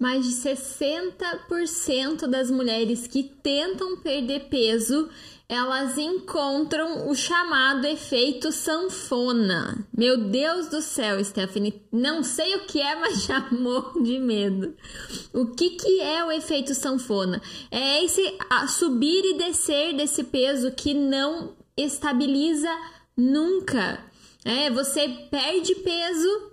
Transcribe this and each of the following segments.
mais de 60% das mulheres que tentam perder peso elas encontram o chamado efeito sanfona. Meu Deus do céu, Stephanie, não sei o que é, mas já morro de medo. O que, que é o efeito sanfona? É esse subir e descer desse peso que não estabiliza nunca. É, você perde peso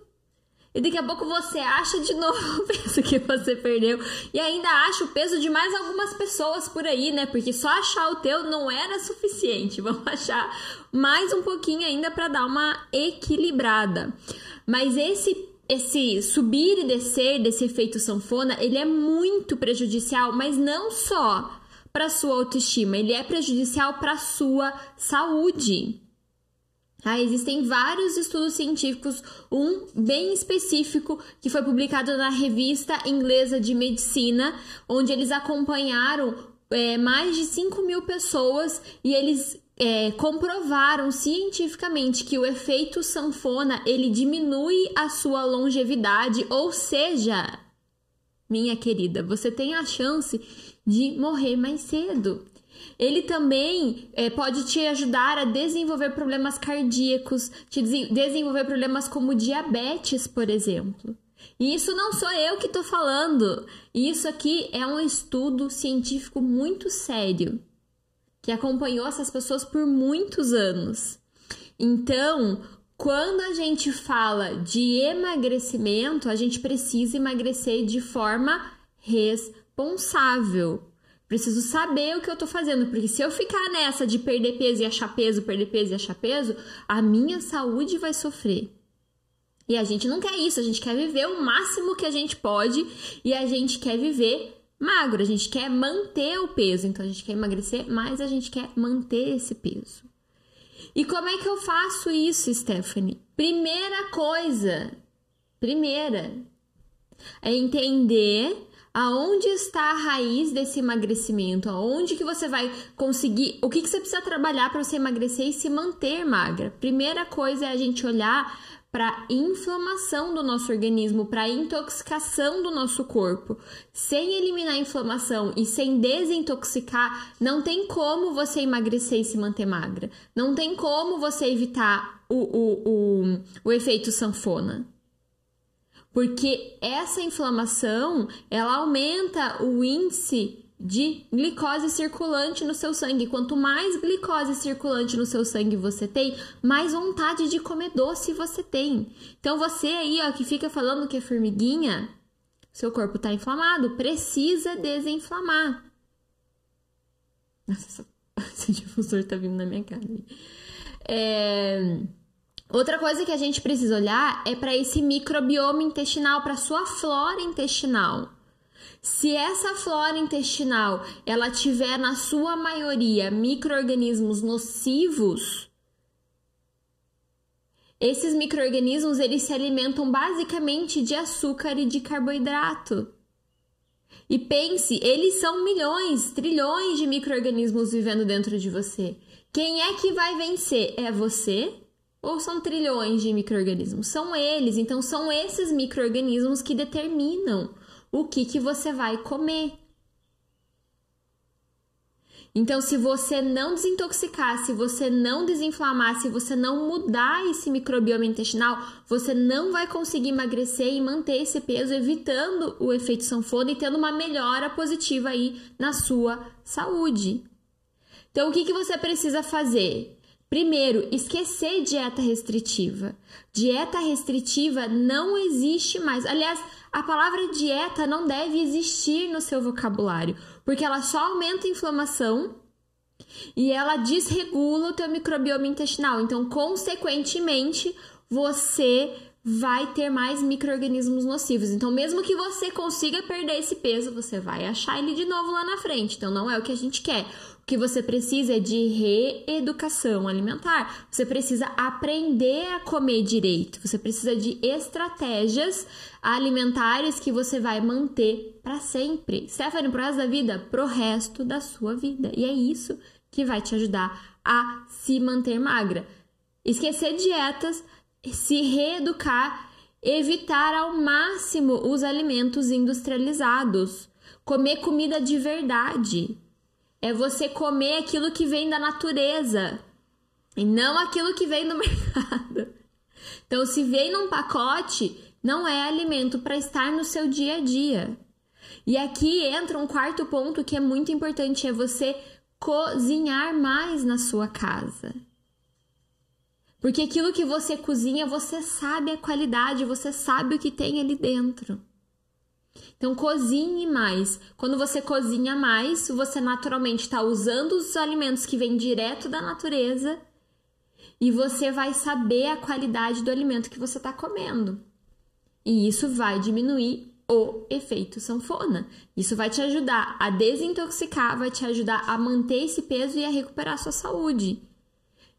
e daqui a pouco você acha de novo o peso que você perdeu. E ainda acha o peso de mais algumas pessoas por aí, né? Porque só achar o teu não era suficiente. Vamos achar mais um pouquinho ainda para dar uma equilibrada. Mas esse esse subir e descer desse efeito sanfona, ele é muito prejudicial, mas não só para sua autoestima, ele é prejudicial para sua saúde. Tá? Existem vários estudos científicos, um bem específico que foi publicado na revista inglesa de medicina, onde eles acompanharam é, mais de 5 mil pessoas e eles é, comprovaram cientificamente que o efeito sanfona ele diminui a sua longevidade, ou seja, minha querida, você tem a chance de morrer mais cedo. Ele também é, pode te ajudar a desenvolver problemas cardíacos, te desenvolver problemas como diabetes, por exemplo. E isso não sou eu que estou falando. Isso aqui é um estudo científico muito sério que acompanhou essas pessoas por muitos anos. Então, quando a gente fala de emagrecimento, a gente precisa emagrecer de forma responsável. Preciso saber o que eu tô fazendo, porque se eu ficar nessa de perder peso e achar peso, perder peso e achar peso, a minha saúde vai sofrer. E a gente não quer isso, a gente quer viver o máximo que a gente pode e a gente quer viver magro, a gente quer manter o peso. Então a gente quer emagrecer, mas a gente quer manter esse peso. E como é que eu faço isso, Stephanie? Primeira coisa, primeira, é entender aonde está a raiz desse emagrecimento, aonde que você vai conseguir, o que, que você precisa trabalhar para você emagrecer e se manter magra. Primeira coisa é a gente olhar para inflamação do nosso organismo, para intoxicação do nosso corpo. Sem eliminar a inflamação e sem desintoxicar, não tem como você emagrecer e se manter magra. Não tem como você evitar o, o, o, o efeito sanfona porque essa inflamação ela aumenta o índice de glicose circulante no seu sangue. Quanto mais glicose circulante no seu sangue você tem, mais vontade de comer doce você tem. Então você aí, ó, que fica falando que é formiguinha, seu corpo está inflamado, precisa desinflamar. Nossa, esse difusor tá vindo na minha cara. É... Outra coisa que a gente precisa olhar é para esse microbioma intestinal, para sua flora intestinal. Se essa flora intestinal ela tiver na sua maioria microorganismos nocivos, esses microorganismos eles se alimentam basicamente de açúcar e de carboidrato. E pense, eles são milhões, trilhões de microorganismos vivendo dentro de você. Quem é que vai vencer? É você ou são trilhões de micro-organismos? São eles, então são esses micro-organismos que determinam o que, que você vai comer. Então, se você não desintoxicar, se você não desinflamar, se você não mudar esse microbioma intestinal, você não vai conseguir emagrecer e manter esse peso, evitando o efeito sanfona e tendo uma melhora positiva aí na sua saúde. Então, o que, que você precisa fazer? Primeiro, esquecer dieta restritiva. Dieta restritiva não existe mais. Aliás, a palavra dieta não deve existir no seu vocabulário, porque ela só aumenta a inflamação e ela desregula o teu microbioma intestinal. Então, consequentemente, você vai ter mais micro-organismos nocivos. Então, mesmo que você consiga perder esse peso, você vai achar ele de novo lá na frente. Então, não é o que a gente quer que você precisa é de reeducação alimentar. Você precisa aprender a comer direito. Você precisa de estratégias alimentares que você vai manter para sempre. Stephanie, pro resto da vida? Pro resto da sua vida. E é isso que vai te ajudar a se manter magra. Esquecer dietas, se reeducar evitar ao máximo os alimentos industrializados, comer comida de verdade. É você comer aquilo que vem da natureza e não aquilo que vem do mercado. Então, se vem num pacote, não é alimento para estar no seu dia a dia. E aqui entra um quarto ponto que é muito importante: é você cozinhar mais na sua casa. Porque aquilo que você cozinha, você sabe a qualidade, você sabe o que tem ali dentro. Então, cozinhe mais. Quando você cozinha mais, você naturalmente está usando os alimentos que vêm direto da natureza e você vai saber a qualidade do alimento que você está comendo. E isso vai diminuir o efeito sanfona. Isso vai te ajudar a desintoxicar, vai te ajudar a manter esse peso e a recuperar sua saúde.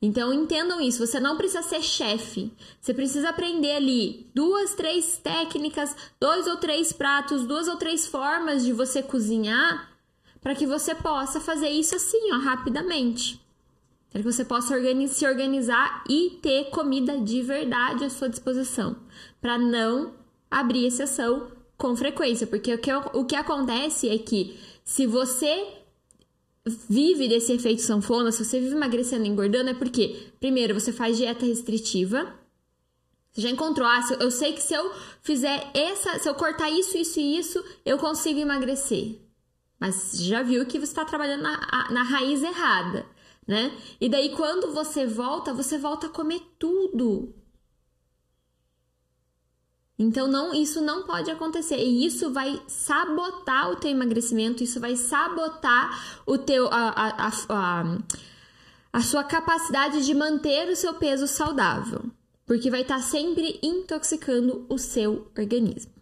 Então entendam isso, você não precisa ser chefe. Você precisa aprender ali duas, três técnicas, dois ou três pratos, duas ou três formas de você cozinhar para que você possa fazer isso assim, ó, rapidamente. Para que você possa se organizar e ter comida de verdade à sua disposição, para não abrir exceção com frequência, porque o que, o que acontece é que se você vive desse efeito sanfona, se você vive emagrecendo e engordando, é porque, primeiro, você faz dieta restritiva. Você já encontrou, ah, eu sei que se eu fizer essa, se eu cortar isso, isso e isso, eu consigo emagrecer. Mas já viu que você está trabalhando na, na raiz errada, né? E daí, quando você volta, você volta a comer tudo. Então não, isso não pode acontecer e isso vai sabotar o teu emagrecimento, isso vai sabotar o teu a, a, a, a sua capacidade de manter o seu peso saudável, porque vai estar sempre intoxicando o seu organismo.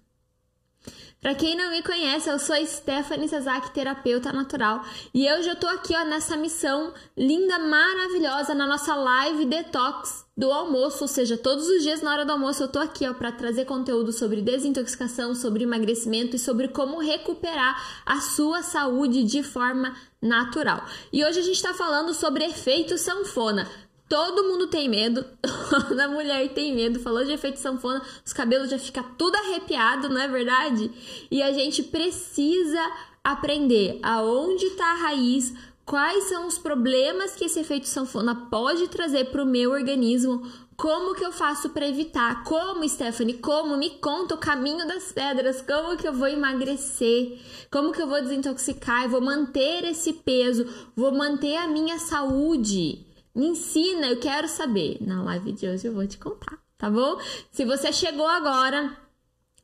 Para quem não me conhece, eu sou Stephanie Sazak, terapeuta natural, e eu já tô aqui ó, nessa missão linda, maravilhosa na nossa live detox do almoço, ou seja, todos os dias na hora do almoço eu tô aqui, ó, para trazer conteúdo sobre desintoxicação, sobre emagrecimento e sobre como recuperar a sua saúde de forma natural. E hoje a gente está falando sobre efeito sanfona. Todo mundo tem medo, toda mulher tem medo. Falou de efeito sanfona, os cabelos já ficam tudo arrepiado, não é verdade? E a gente precisa aprender aonde está a raiz, quais são os problemas que esse efeito sanfona pode trazer para o meu organismo, como que eu faço para evitar, como Stephanie, como me conta o caminho das pedras, como que eu vou emagrecer, como que eu vou desintoxicar, eu vou manter esse peso, vou manter a minha saúde. Me ensina, eu quero saber. Na live de hoje eu vou te contar, tá bom? Se você chegou agora,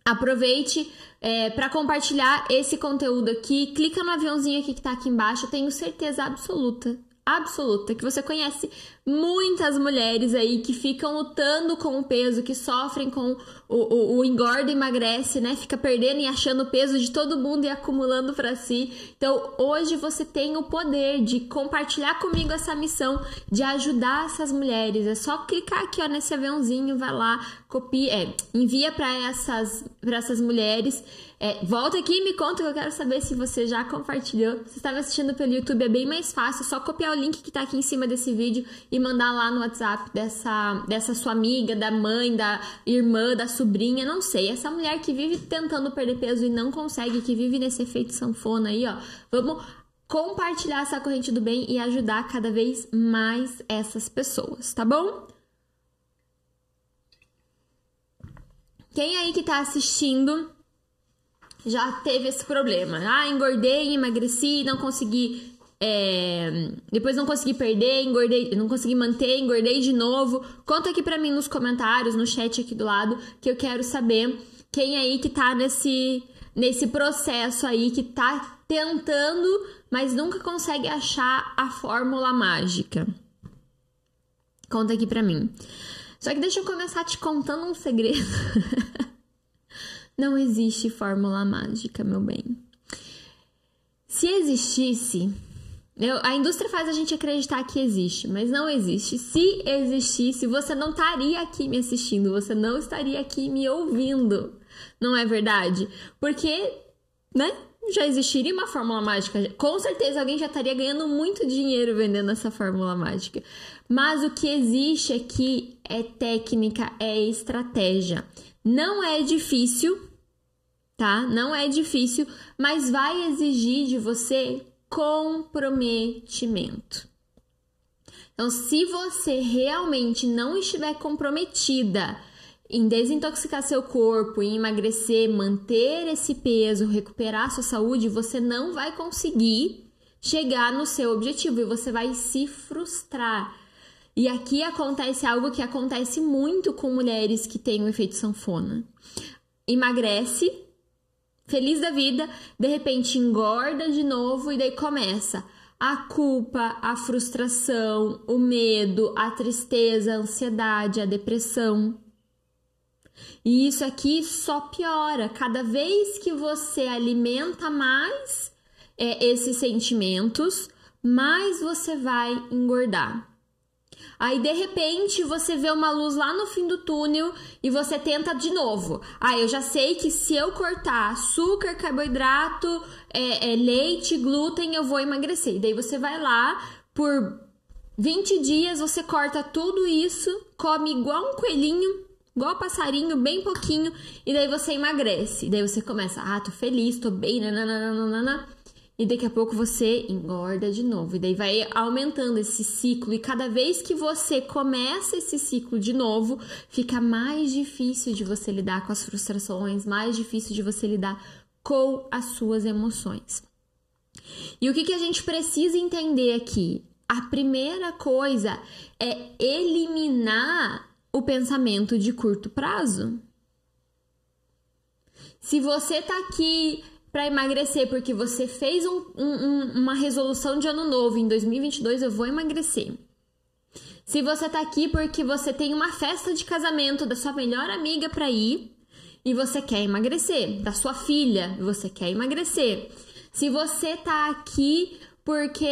Aproveite é, para compartilhar esse conteúdo aqui. Clica no aviãozinho aqui que está aqui embaixo. Eu tenho certeza absoluta absoluta que você conhece muitas mulheres aí que ficam lutando com o peso, que sofrem com o, o, o engorda e emagrece, né? Fica perdendo e achando o peso de todo mundo e acumulando para si. Então, hoje você tem o poder de compartilhar comigo essa missão de ajudar essas mulheres. É só clicar aqui ó, nesse aviãozinho, vai lá, copia, é, envia para essas, essas mulheres. É, volta aqui e me conta que eu quero saber se você já compartilhou. Se estava assistindo pelo YouTube, é bem mais fácil, é só copiar o link que está aqui em cima desse vídeo e mandar lá no WhatsApp dessa, dessa sua amiga, da mãe, da irmã, da sobrinha, não sei. Essa mulher que vive tentando perder peso e não consegue, que vive nesse efeito sanfona aí, ó. Vamos compartilhar essa corrente do bem e ajudar cada vez mais essas pessoas, tá bom? Quem aí que tá assistindo já teve esse problema. Ah, engordei, emagreci, não consegui. É... depois não consegui perder, engordei, não consegui manter, engordei de novo. Conta aqui pra mim nos comentários, no chat aqui do lado, que eu quero saber quem aí que tá nesse, nesse processo aí, que tá tentando, mas nunca consegue achar a fórmula mágica. Conta aqui pra mim. Só que deixa eu começar te contando um segredo. Não existe fórmula mágica, meu bem. Se existisse, eu, a indústria faz a gente acreditar que existe, mas não existe. Se existisse, você não estaria aqui me assistindo, você não estaria aqui me ouvindo. Não é verdade? Porque, né? Já existiria uma fórmula mágica. Com certeza alguém já estaria ganhando muito dinheiro vendendo essa fórmula mágica. Mas o que existe aqui é técnica, é estratégia. Não é difícil, tá? Não é difícil, mas vai exigir de você comprometimento. Então, se você realmente não estiver comprometida em desintoxicar seu corpo, em emagrecer, manter esse peso, recuperar sua saúde, você não vai conseguir chegar no seu objetivo e você vai se frustrar. E aqui acontece algo que acontece muito com mulheres que têm o efeito sanfona. Emagrece, feliz da vida, de repente engorda de novo e daí começa a culpa, a frustração, o medo, a tristeza, a ansiedade, a depressão. E isso aqui só piora. Cada vez que você alimenta mais é, esses sentimentos, mais você vai engordar. Aí de repente você vê uma luz lá no fim do túnel e você tenta de novo. Ah, eu já sei que se eu cortar açúcar, carboidrato, é, é, leite, glúten, eu vou emagrecer. E daí você vai lá por 20 dias, você corta tudo isso, come igual um coelhinho, igual passarinho, bem pouquinho, e daí você emagrece. E daí você começa, ah, tô feliz, tô bem, nananana e daqui a pouco você engorda de novo. E daí vai aumentando esse ciclo. E cada vez que você começa esse ciclo de novo, fica mais difícil de você lidar com as frustrações, mais difícil de você lidar com as suas emoções. E o que, que a gente precisa entender aqui? A primeira coisa é eliminar o pensamento de curto prazo. Se você tá aqui para emagrecer porque você fez um, um, uma resolução de ano novo em 2022 eu vou emagrecer. Se você tá aqui porque você tem uma festa de casamento da sua melhor amiga para ir e você quer emagrecer, da sua filha, você quer emagrecer. Se você tá aqui porque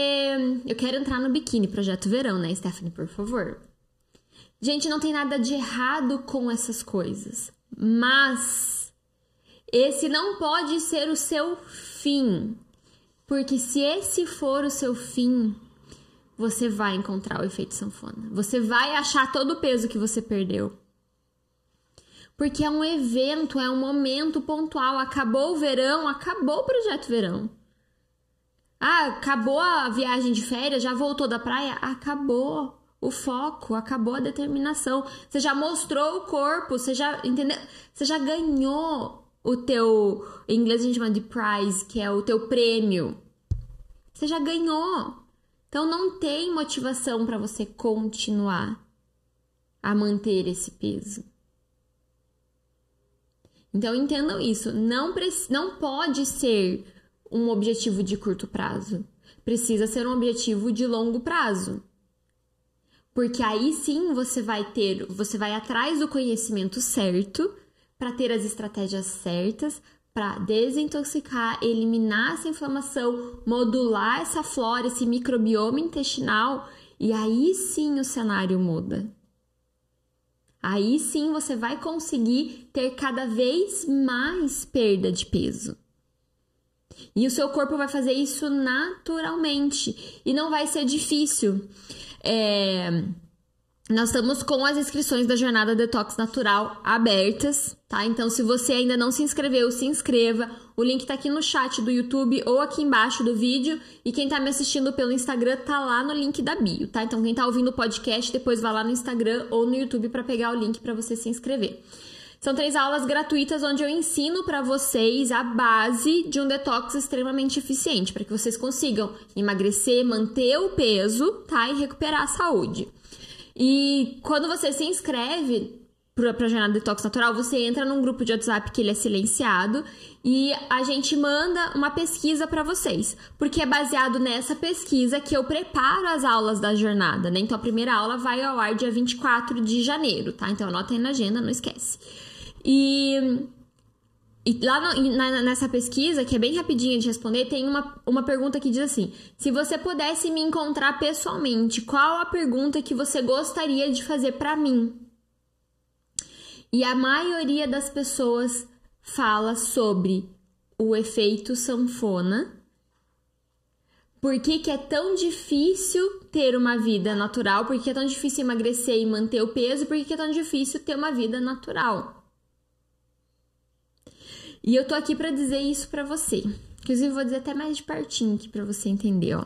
eu quero entrar no biquíni, projeto verão, né, Stephanie, por favor. Gente, não tem nada de errado com essas coisas, mas esse não pode ser o seu fim, porque se esse for o seu fim, você vai encontrar o efeito sanfona. Você vai achar todo o peso que você perdeu. Porque é um evento, é um momento pontual. Acabou o verão, acabou o projeto verão. Ah, acabou a viagem de férias, já voltou da praia? Acabou o foco, acabou a determinação. Você já mostrou o corpo, você já entendeu? Você já ganhou o teu. Em inglês a gente chama de prize, que é o teu prêmio. Você já ganhou. Então não tem motivação para você continuar a manter esse peso. Então entendam isso. Não, não pode ser um objetivo de curto prazo. Precisa ser um objetivo de longo prazo. Porque aí sim você vai ter, você vai atrás do conhecimento certo para ter as estratégias certas para desintoxicar, eliminar essa inflamação, modular essa flora, esse microbioma intestinal, e aí sim o cenário muda. Aí sim você vai conseguir ter cada vez mais perda de peso. E o seu corpo vai fazer isso naturalmente e não vai ser difícil. É nós estamos com as inscrições da Jornada Detox Natural abertas, tá? Então, se você ainda não se inscreveu, se inscreva. O link tá aqui no chat do YouTube ou aqui embaixo do vídeo. E quem tá me assistindo pelo Instagram tá lá no link da bio, tá? Então, quem tá ouvindo o podcast, depois vai lá no Instagram ou no YouTube para pegar o link para você se inscrever. São três aulas gratuitas onde eu ensino para vocês a base de um detox extremamente eficiente, para que vocês consigam emagrecer, manter o peso, tá? E recuperar a saúde. E quando você se inscreve para a Jornada Detox Natural, você entra num grupo de WhatsApp que ele é silenciado e a gente manda uma pesquisa para vocês, porque é baseado nessa pesquisa que eu preparo as aulas da jornada, né? Então a primeira aula vai ao ar dia 24 de janeiro, tá? Então anota aí na agenda, não esquece. E e lá no, na, nessa pesquisa, que é bem rapidinha de responder, tem uma, uma pergunta que diz assim: se você pudesse me encontrar pessoalmente, qual a pergunta que você gostaria de fazer para mim? E a maioria das pessoas fala sobre o efeito sanfona. Por que, que é tão difícil ter uma vida natural? Por que é tão difícil emagrecer e manter o peso? Por que, que é tão difícil ter uma vida natural? E eu tô aqui para dizer isso para você. Inclusive, vou dizer até mais de pertinho aqui para você entender, ó.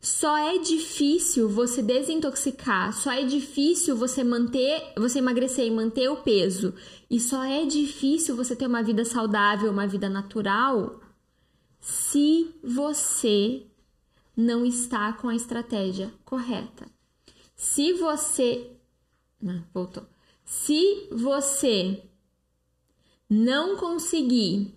Só é difícil você desintoxicar, só é difícil você manter, você emagrecer e manter o peso. E só é difícil você ter uma vida saudável, uma vida natural, se você não está com a estratégia correta. Se você. Não, voltou. Se você não conseguir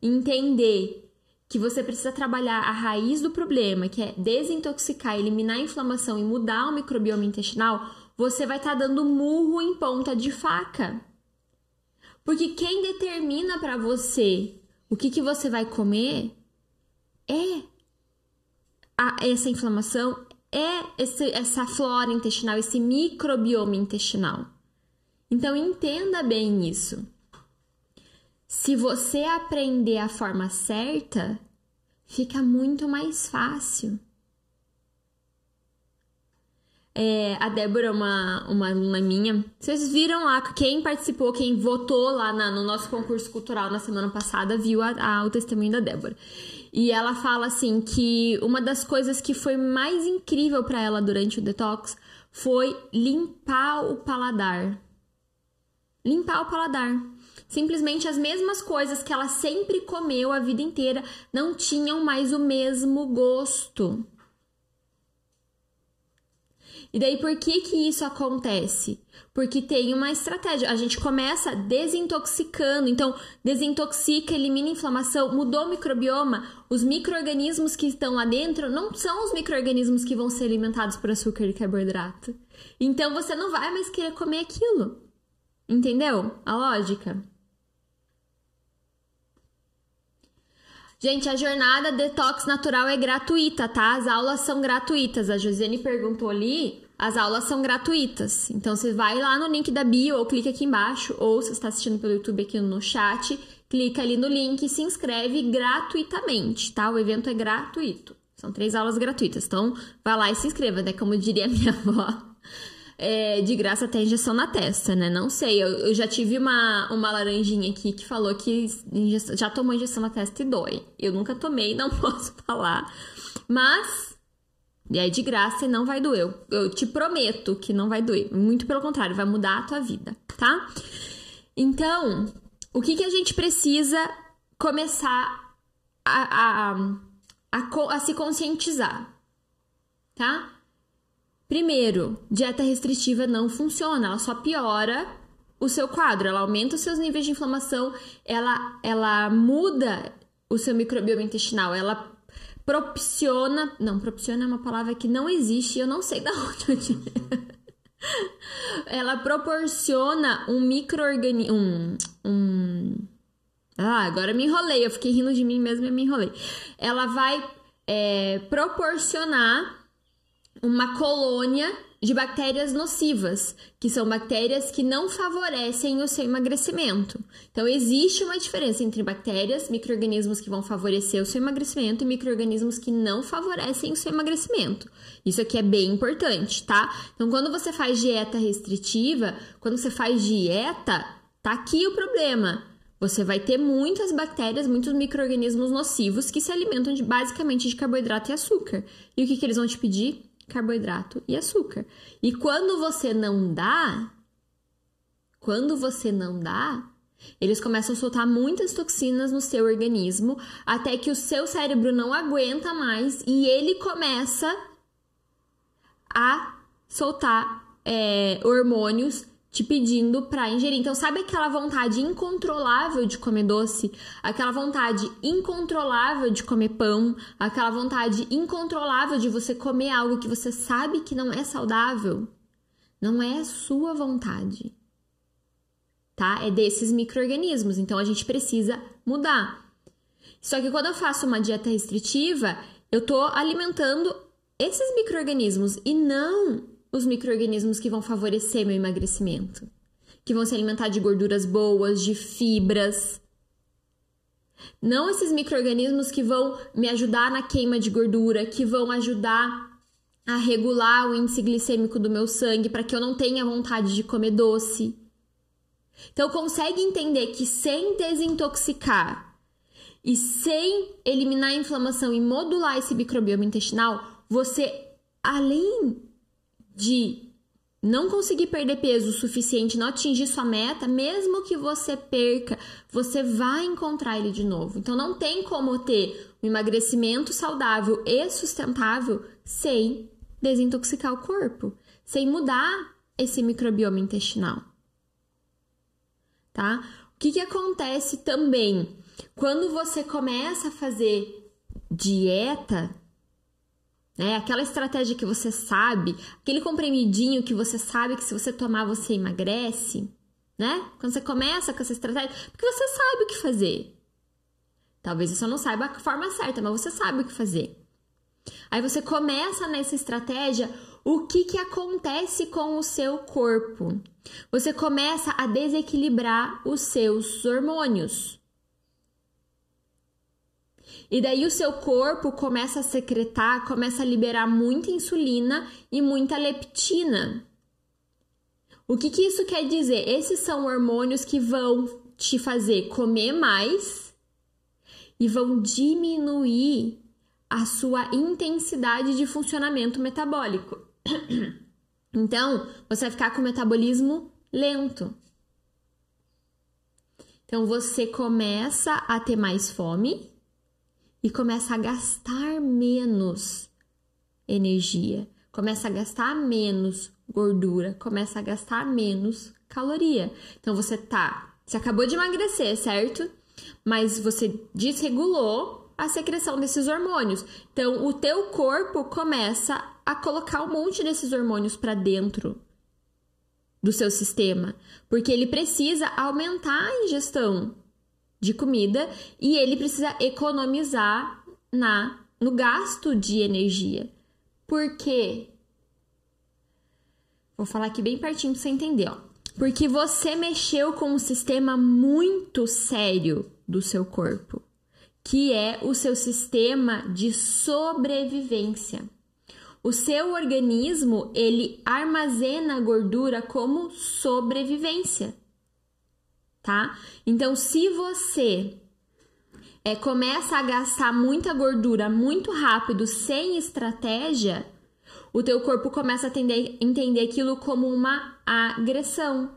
entender que você precisa trabalhar a raiz do problema, que é desintoxicar, eliminar a inflamação e mudar o microbioma intestinal, você vai estar tá dando murro em ponta de faca. Porque quem determina para você o que, que você vai comer é a, essa inflamação, é esse, essa flora intestinal, esse microbioma intestinal. Então entenda bem isso. Se você aprender a forma certa, fica muito mais fácil. É, a Débora, uma, uma aluna minha, vocês viram lá, quem participou, quem votou lá na, no nosso concurso cultural na semana passada, viu a, a, o testemunho da Débora. E ela fala assim que uma das coisas que foi mais incrível para ela durante o detox foi limpar o paladar. Limpar o paladar. Simplesmente as mesmas coisas que ela sempre comeu a vida inteira não tinham mais o mesmo gosto. E daí por que que isso acontece? Porque tem uma estratégia. A gente começa desintoxicando, então desintoxica, elimina a inflamação, mudou o microbioma. Os micro-organismos que estão lá dentro não são os micro-organismos que vão ser alimentados por açúcar e carboidrato. Então você não vai mais querer comer aquilo. Entendeu a lógica? Gente, a jornada Detox Natural é gratuita, tá? As aulas são gratuitas. A Josiane perguntou ali, as aulas são gratuitas. Então você vai lá no link da bio ou clica aqui embaixo, ou se está assistindo pelo YouTube aqui no chat, clica ali no link e se inscreve gratuitamente, tá? O evento é gratuito. São três aulas gratuitas. Então, vai lá e se inscreva, né? Como diria minha avó é, de graça até injeção na testa, né? Não sei. Eu, eu, já tive uma, uma laranjinha aqui que falou que injeção, já tomou injeção na testa e dói. Eu nunca tomei, não posso falar. Mas é de graça e não vai doer. Eu, eu te prometo que não vai doer. Muito pelo contrário, vai mudar a tua vida, tá? Então, o que, que a gente precisa começar a, a, a, a, a se conscientizar, tá? Primeiro, dieta restritiva não funciona, ela só piora o seu quadro, ela aumenta os seus níveis de inflamação, ela, ela muda o seu microbioma intestinal, ela propiciona. Não, propiciona é uma palavra que não existe, eu não sei da onde Ela proporciona um microorganismo. Um, um. Ah, agora me enrolei, eu fiquei rindo de mim mesmo e me enrolei. Ela vai é, proporcionar uma colônia de bactérias nocivas, que são bactérias que não favorecem o seu emagrecimento. Então, existe uma diferença entre bactérias, micro-organismos que vão favorecer o seu emagrecimento e micro-organismos que não favorecem o seu emagrecimento. Isso aqui é bem importante, tá? Então, quando você faz dieta restritiva, quando você faz dieta, tá aqui o problema. Você vai ter muitas bactérias, muitos micro-organismos nocivos que se alimentam de, basicamente de carboidrato e açúcar. E o que, que eles vão te pedir? Carboidrato e açúcar. E quando você não dá, quando você não dá, eles começam a soltar muitas toxinas no seu organismo até que o seu cérebro não aguenta mais e ele começa a soltar é, hormônios te pedindo para ingerir. Então, sabe aquela vontade incontrolável de comer doce? Aquela vontade incontrolável de comer pão? Aquela vontade incontrolável de você comer algo que você sabe que não é saudável? Não é sua vontade. Tá? É desses micro-organismos. Então, a gente precisa mudar. Só que quando eu faço uma dieta restritiva, eu tô alimentando esses micro-organismos e não os micro-organismos que vão favorecer meu emagrecimento, que vão se alimentar de gorduras boas, de fibras. Não esses micro-organismos que vão me ajudar na queima de gordura, que vão ajudar a regular o índice glicêmico do meu sangue para que eu não tenha vontade de comer doce. Então consegue entender que sem desintoxicar e sem eliminar a inflamação e modular esse microbioma intestinal, você além de não conseguir perder peso o suficiente, não atingir sua meta, mesmo que você perca, você vai encontrar ele de novo. Então não tem como ter um emagrecimento saudável e sustentável sem desintoxicar o corpo, sem mudar esse microbioma intestinal. Tá? O que, que acontece também quando você começa a fazer dieta? Né? Aquela estratégia que você sabe, aquele comprimidinho que você sabe que se você tomar você emagrece, né? Quando você começa com essa estratégia, porque você sabe o que fazer. Talvez você não saiba a forma certa, mas você sabe o que fazer. Aí você começa nessa estratégia, o que que acontece com o seu corpo? Você começa a desequilibrar os seus hormônios. E daí o seu corpo começa a secretar, começa a liberar muita insulina e muita leptina. O que, que isso quer dizer? Esses são hormônios que vão te fazer comer mais e vão diminuir a sua intensidade de funcionamento metabólico. Então, você vai ficar com o metabolismo lento. Então, você começa a ter mais fome, e começa a gastar menos energia, começa a gastar menos gordura, começa a gastar menos caloria. Então você tá, você acabou de emagrecer, certo? Mas você desregulou a secreção desses hormônios. Então o teu corpo começa a colocar um monte desses hormônios para dentro do seu sistema, porque ele precisa aumentar a ingestão de comida e ele precisa economizar na no gasto de energia. Por quê? Vou falar aqui bem pertinho para você entender, ó. Porque você mexeu com um sistema muito sério do seu corpo, que é o seu sistema de sobrevivência. O seu organismo, ele armazena gordura como sobrevivência tá? Então, se você é, começa a gastar muita gordura muito rápido, sem estratégia, o teu corpo começa a tender, entender aquilo como uma agressão.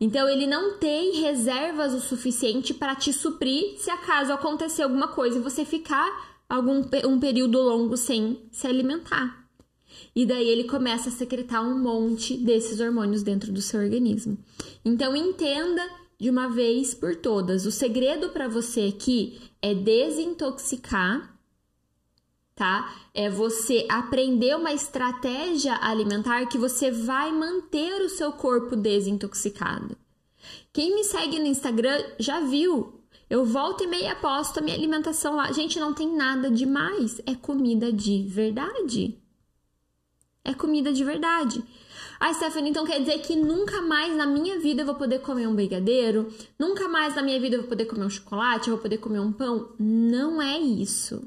Então ele não tem reservas o suficiente para te suprir se acaso acontecer alguma coisa e você ficar algum um período longo sem se alimentar. E daí ele começa a secretar um monte desses hormônios dentro do seu organismo. Então entenda de uma vez por todas. O segredo para você aqui é desintoxicar, tá? É você aprender uma estratégia alimentar que você vai manter o seu corpo desintoxicado. Quem me segue no Instagram já viu. Eu volto e meia posto a minha alimentação lá. Gente, não tem nada demais. É comida de verdade. É comida de verdade. Ah, Stephanie, então quer dizer que nunca mais na minha vida eu vou poder comer um brigadeiro? Nunca mais na minha vida eu vou poder comer um chocolate? Eu vou poder comer um pão? Não é isso.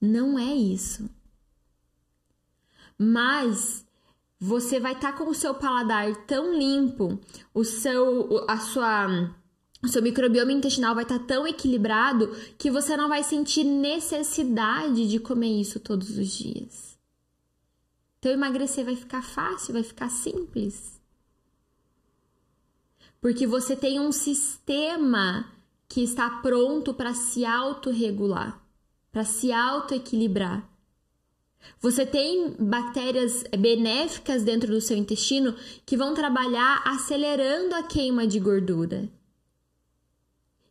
Não é isso. Mas você vai estar tá com o seu paladar tão limpo, o seu a sua o seu microbioma intestinal vai estar tá tão equilibrado que você não vai sentir necessidade de comer isso todos os dias. Então emagrecer vai ficar fácil, vai ficar simples. Porque você tem um sistema que está pronto para se autorregular, para se autoequilibrar. Você tem bactérias benéficas dentro do seu intestino que vão trabalhar acelerando a queima de gordura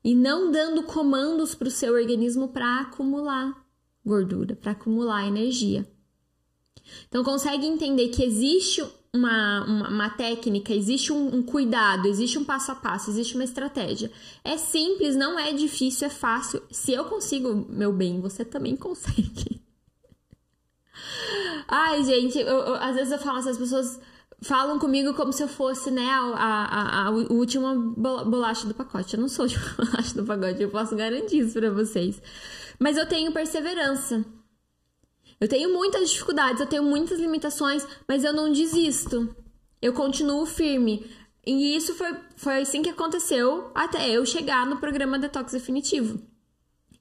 e não dando comandos para o seu organismo para acumular gordura, para acumular energia. Então, consegue entender que existe uma, uma, uma técnica, existe um, um, cuidado, existe um passo a passo, existe uma estratégia. É simples, não é difícil, é fácil. Se eu consigo, meu bem, você também consegue. Ai, gente, eu, eu, às vezes eu falo, essas pessoas falam comigo como se eu fosse, né, a, a, a última bolacha do pacote. Eu não sou a última bolacha do pacote, eu posso garantir isso pra vocês. Mas eu tenho perseverança. Eu tenho muitas dificuldades, eu tenho muitas limitações, mas eu não desisto. Eu continuo firme. E isso foi, foi assim que aconteceu até eu chegar no programa Detox Definitivo.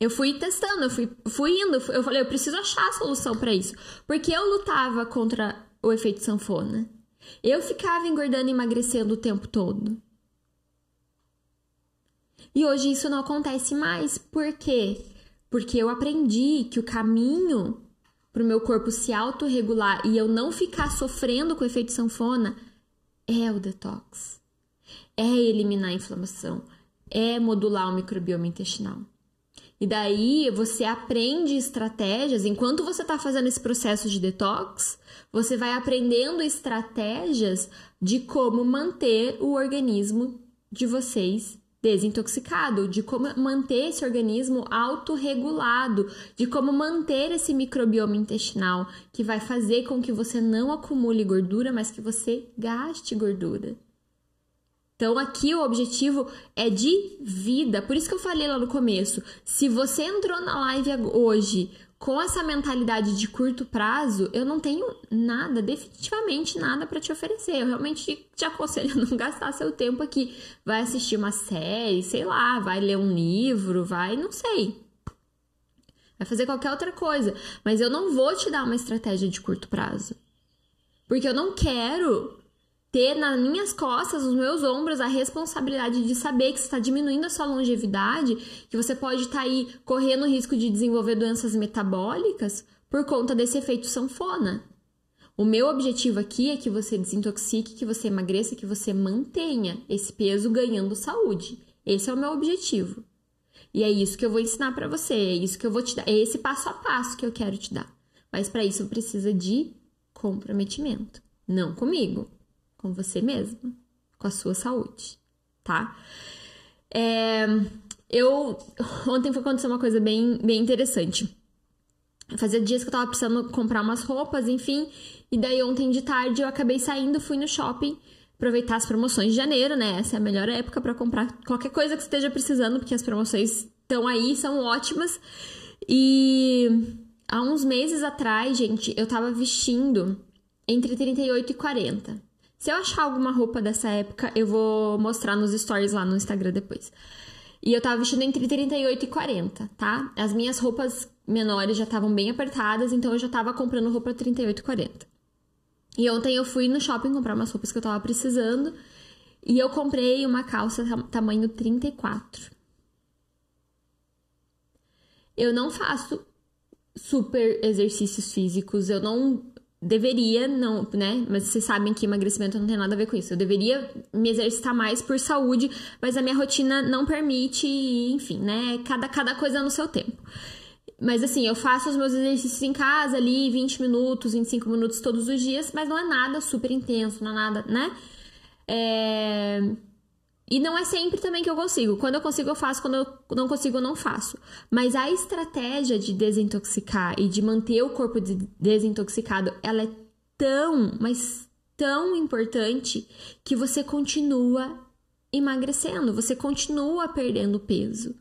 Eu fui testando, eu fui, fui indo, eu falei, eu preciso achar a solução para isso. Porque eu lutava contra o efeito sanfona. Eu ficava engordando e emagrecendo o tempo todo. E hoje isso não acontece mais. Por quê? Porque eu aprendi que o caminho para o meu corpo se autorregular e eu não ficar sofrendo com o efeito sanfona é o detox. É eliminar a inflamação. É modular o microbioma intestinal. E daí você aprende estratégias. Enquanto você está fazendo esse processo de detox, você vai aprendendo estratégias de como manter o organismo de vocês desintoxicado, de como manter esse organismo autorregulado, de como manter esse microbioma intestinal que vai fazer com que você não acumule gordura, mas que você gaste gordura. Então aqui o objetivo é de vida. Por isso que eu falei lá no começo, se você entrou na live hoje com essa mentalidade de curto prazo, eu não tenho nada, definitivamente nada para te oferecer. Eu realmente te aconselho a não gastar seu tempo aqui. Vai assistir uma série, sei lá, vai ler um livro, vai, não sei. Vai fazer qualquer outra coisa, mas eu não vou te dar uma estratégia de curto prazo. Porque eu não quero ter nas minhas costas, nos meus ombros, a responsabilidade de saber que você está diminuindo a sua longevidade, que você pode estar tá aí correndo o risco de desenvolver doenças metabólicas por conta desse efeito sanfona. O meu objetivo aqui é que você desintoxique, que você emagreça, que você mantenha esse peso ganhando saúde. Esse é o meu objetivo. E é isso que eu vou ensinar para você, é isso que eu vou te dar, é esse passo a passo que eu quero te dar. Mas para isso precisa de comprometimento, não comigo, com você mesma, com a sua saúde, tá? É, eu ontem foi acontecer uma coisa bem, bem interessante. Fazia dias que eu tava precisando comprar umas roupas, enfim, e daí ontem de tarde eu acabei saindo, fui no shopping aproveitar as promoções de janeiro, né? Essa é a melhor época para comprar qualquer coisa que esteja precisando, porque as promoções estão aí, são ótimas. E há uns meses atrás, gente, eu tava vestindo entre 38 e 40. Se eu achar alguma roupa dessa época, eu vou mostrar nos stories lá no Instagram depois. E eu tava vestindo entre 38 e 40, tá? As minhas roupas menores já estavam bem apertadas, então eu já tava comprando roupa 38 e 40. E ontem eu fui no shopping comprar umas roupas que eu tava precisando e eu comprei uma calça tamanho 34. Eu não faço super exercícios físicos, eu não deveria, não, né? Mas vocês sabem que emagrecimento não tem nada a ver com isso. Eu deveria me exercitar mais por saúde, mas a minha rotina não permite, enfim, né? Cada, cada coisa no seu tempo. Mas assim, eu faço os meus exercícios em casa ali, 20 minutos, 25 minutos todos os dias, mas não é nada super intenso, não é nada, né? É... E não é sempre também que eu consigo. Quando eu consigo, eu faço. Quando eu não consigo, eu não faço. Mas a estratégia de desintoxicar e de manter o corpo desintoxicado, ela é tão, mas tão importante que você continua emagrecendo, você continua perdendo peso.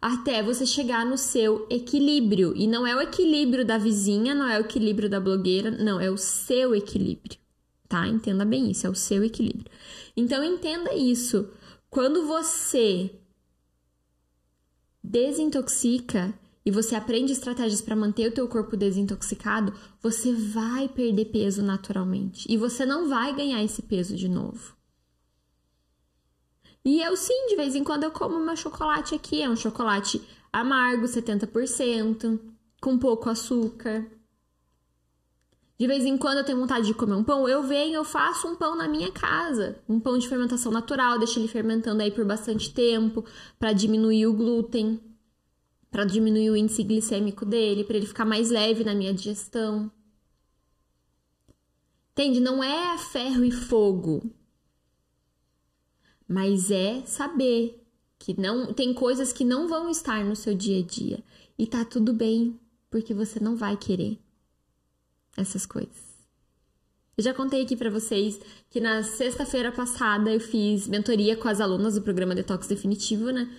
Até você chegar no seu equilíbrio. E não é o equilíbrio da vizinha, não é o equilíbrio da blogueira, não, é o seu equilíbrio. Tá? Entenda bem isso, é o seu equilíbrio. Então entenda isso. Quando você desintoxica e você aprende estratégias para manter o teu corpo desintoxicado, você vai perder peso naturalmente e você não vai ganhar esse peso de novo. E eu sim, de vez em quando eu como meu chocolate aqui, é um chocolate amargo, 70%, com pouco açúcar. De vez em quando eu tenho vontade de comer um pão, eu venho, eu faço um pão na minha casa, um pão de fermentação natural, deixo ele fermentando aí por bastante tempo para diminuir o glúten, para diminuir o índice glicêmico dele, para ele ficar mais leve na minha digestão. Entende? Não é ferro e fogo. Mas é saber que não tem coisas que não vão estar no seu dia a dia e tá tudo bem, porque você não vai querer essas coisas. Eu já contei aqui para vocês que na sexta-feira passada eu fiz mentoria com as alunas do programa Detox Definitivo, né?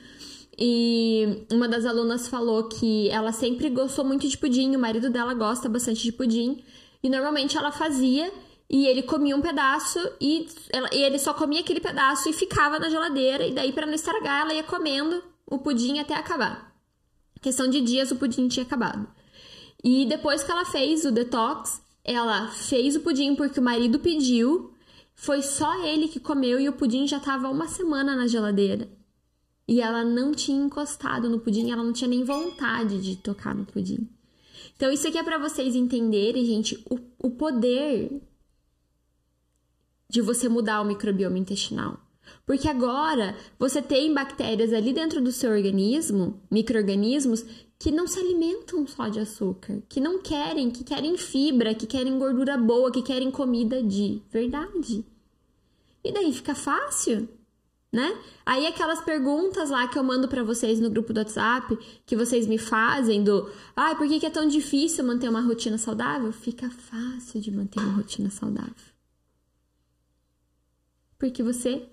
E uma das alunas falou que ela sempre gostou muito de pudim, o marido dela gosta bastante de pudim, e normalmente ela fazia e ele comia um pedaço e, ela, e ele só comia aquele pedaço e ficava na geladeira e daí para não estragar ela ia comendo o pudim até acabar. Questão de dias o pudim tinha acabado. E depois que ela fez o detox, ela fez o pudim porque o marido pediu. Foi só ele que comeu e o pudim já estava uma semana na geladeira. E ela não tinha encostado no pudim, ela não tinha nem vontade de tocar no pudim. Então, isso aqui é para vocês entenderem, gente, o, o poder de você mudar o microbioma intestinal. Porque agora você tem bactérias ali dentro do seu organismo, micro-organismos, que não se alimentam só de açúcar, que não querem, que querem fibra, que querem gordura boa, que querem comida de verdade. E daí fica fácil, né? Aí aquelas perguntas lá que eu mando para vocês no grupo do WhatsApp, que vocês me fazem do, ah, por que, que é tão difícil manter uma rotina saudável? Fica fácil de manter uma rotina saudável porque você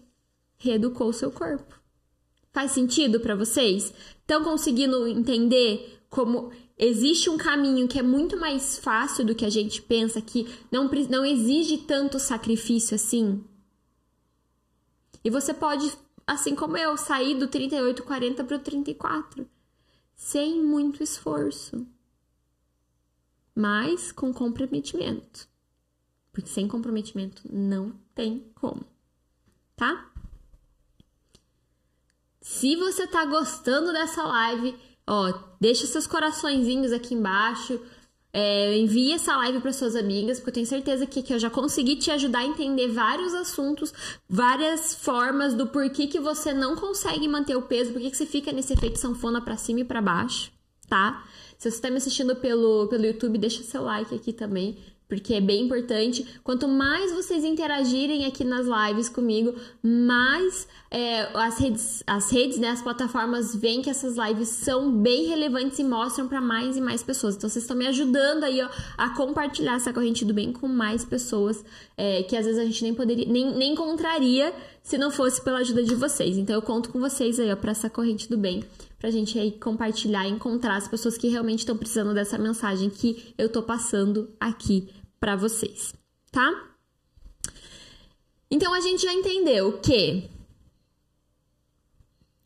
reeducou seu corpo. Faz sentido para vocês? Estão conseguindo entender como existe um caminho que é muito mais fácil do que a gente pensa, que não, não exige tanto sacrifício assim? E você pode, assim como eu, sair do 38, 40 para o 34, sem muito esforço, mas com comprometimento. Porque sem comprometimento não tem como tá? Se você tá gostando dessa live, ó, deixa seus coraçõezinhos aqui embaixo. É, envie essa live para suas amigas, porque eu tenho certeza que, que eu já consegui te ajudar a entender vários assuntos, várias formas do porquê que você não consegue manter o peso, porquê que você fica nesse efeito sanfona para cima e para baixo, tá? Se você está me assistindo pelo, pelo YouTube, deixa seu like aqui também porque é bem importante. Quanto mais vocês interagirem aqui nas lives comigo, mais é, as redes, as redes, né, as plataformas veem que essas lives são bem relevantes e mostram para mais e mais pessoas. Então vocês estão me ajudando aí ó, a compartilhar essa corrente do bem com mais pessoas é, que às vezes a gente nem poderia, nem, nem encontraria se não fosse pela ajuda de vocês. Então eu conto com vocês aí para essa corrente do bem pra gente aí compartilhar encontrar as pessoas que realmente estão precisando dessa mensagem que eu tô passando aqui para vocês, tá? Então a gente já entendeu que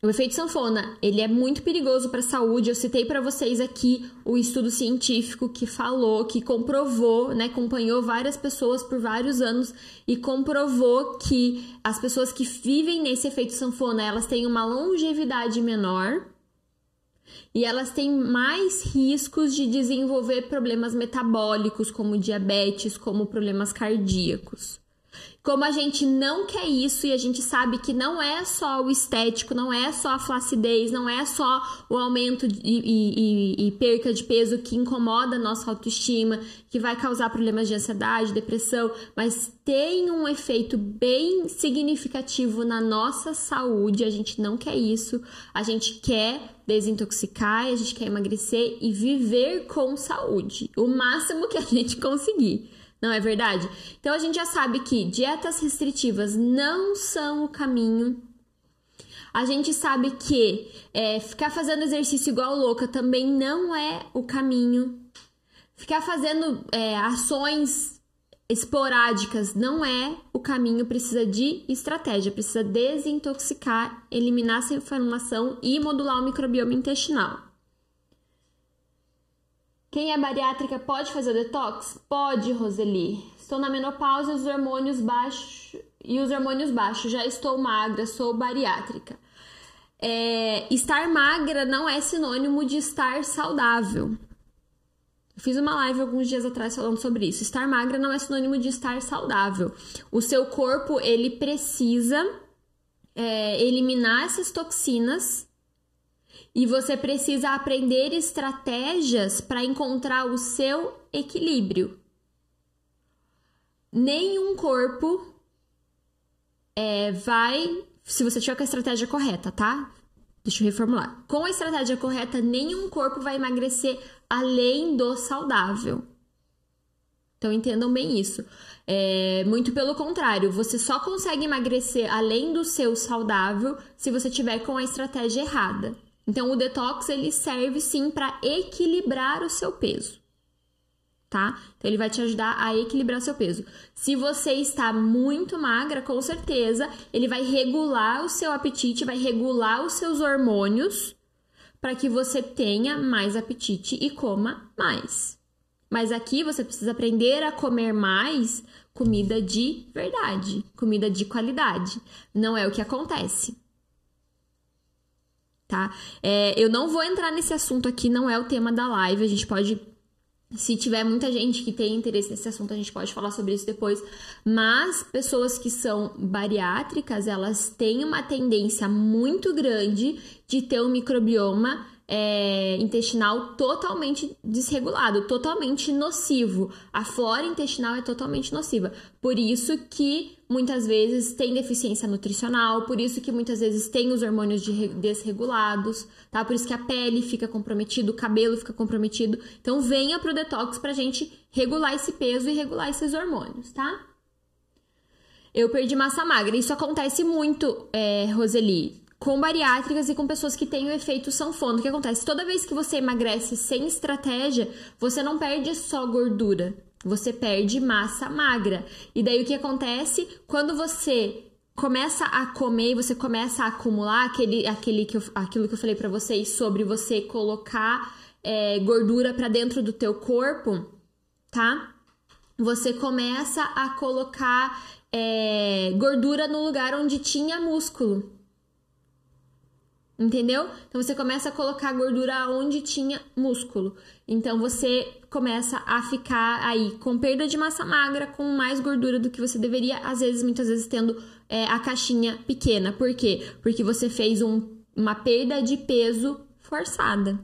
o efeito sanfona, ele é muito perigoso para a saúde. Eu citei para vocês aqui o estudo científico que falou, que comprovou, né, acompanhou várias pessoas por vários anos e comprovou que as pessoas que vivem nesse efeito sanfona, elas têm uma longevidade menor e elas têm mais riscos de desenvolver problemas metabólicos, como diabetes, como problemas cardíacos. Como a gente não quer isso e a gente sabe que não é só o estético, não é só a flacidez, não é só o aumento e, e, e, perca de peso que incomoda a nossa autoestima, que vai causar problemas de ansiedade, depressão, mas tem um efeito bem significativo na nossa saúde. A gente não quer isso, a gente quer desintoxicar, a gente quer emagrecer e viver com saúde, o máximo que a gente conseguir. Não é verdade? Então a gente já sabe que dietas restritivas não são o caminho. A gente sabe que é, ficar fazendo exercício igual louca também não é o caminho. Ficar fazendo é, ações esporádicas não é o caminho, precisa de estratégia, precisa desintoxicar, eliminar essa inflamação e modular o microbioma intestinal. Quem é bariátrica pode fazer detox? Pode, Roseli. Estou na menopausa os hormônios baixos e os hormônios baixos. Já estou magra, sou bariátrica. É, estar magra não é sinônimo de estar saudável. Eu fiz uma live alguns dias atrás falando sobre isso. Estar magra não é sinônimo de estar saudável. O seu corpo ele precisa é, eliminar essas toxinas e você precisa aprender estratégias para encontrar o seu equilíbrio. Nenhum corpo é, vai, se você tiver com a estratégia correta, tá? Deixa eu reformular. Com a estratégia correta, nenhum corpo vai emagrecer além do saudável. Então entendam bem isso. É, muito pelo contrário, você só consegue emagrecer além do seu saudável se você tiver com a estratégia errada. Então, o detox ele serve sim para equilibrar o seu peso. tá? Então ele vai te ajudar a equilibrar seu peso. Se você está muito magra, com certeza ele vai regular o seu apetite, vai regular os seus hormônios para que você tenha mais apetite e coma mais. Mas aqui você precisa aprender a comer mais comida de verdade, comida de qualidade. Não é o que acontece. Tá? É, eu não vou entrar nesse assunto aqui, não é o tema da live. A gente pode se tiver muita gente que tem interesse nesse assunto, a gente pode falar sobre isso depois. Mas pessoas que são bariátricas, elas têm uma tendência muito grande de ter um microbioma é, intestinal totalmente desregulado, totalmente nocivo. A flora intestinal é totalmente nociva. Por isso que muitas vezes tem deficiência nutricional, por isso que muitas vezes tem os hormônios de desregulados, tá? Por isso que a pele fica comprometida, o cabelo fica comprometido. Então venha pro detox pra gente regular esse peso e regular esses hormônios, tá? Eu perdi massa magra. Isso acontece muito, é, Roseli com bariátricas e com pessoas que têm o efeito sanfona. O que acontece? Toda vez que você emagrece sem estratégia, você não perde só gordura, você perde massa magra. E daí o que acontece? Quando você começa a comer e você começa a acumular aquele, aquele que eu, aquilo que eu falei para vocês sobre você colocar é, gordura para dentro do teu corpo, tá? Você começa a colocar é, gordura no lugar onde tinha músculo. Entendeu? Então você começa a colocar gordura onde tinha músculo. Então você começa a ficar aí com perda de massa magra, com mais gordura do que você deveria, às vezes, muitas vezes tendo é, a caixinha pequena. Por quê? Porque você fez um, uma perda de peso forçada.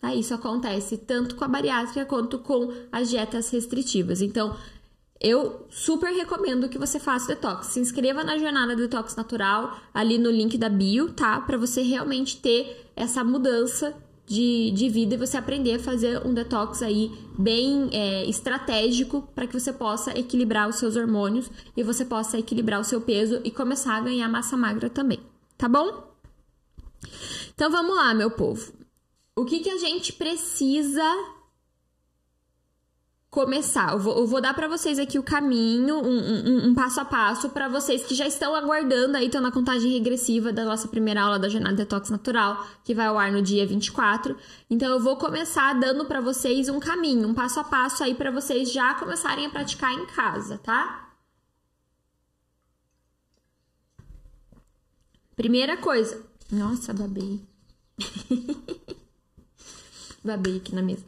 Tá? Isso acontece tanto com a bariátrica quanto com as dietas restritivas. Então, eu super recomendo que você faça detox. Se inscreva na jornada Detox Natural ali no link da bio, tá? Para você realmente ter essa mudança de, de vida e você aprender a fazer um detox aí bem é, estratégico para que você possa equilibrar os seus hormônios e você possa equilibrar o seu peso e começar a ganhar massa magra também, tá bom? Então vamos lá, meu povo. O que, que a gente precisa começar. Eu vou, eu vou dar para vocês aqui o caminho, um, um, um passo a passo, para vocês que já estão aguardando aí, estão na contagem regressiva da nossa primeira aula da Jornada Detox Natural, que vai ao ar no dia 24. Então, eu vou começar dando para vocês um caminho, um passo a passo aí para vocês já começarem a praticar em casa, tá? Primeira coisa. Nossa, babei. babei aqui na mesa.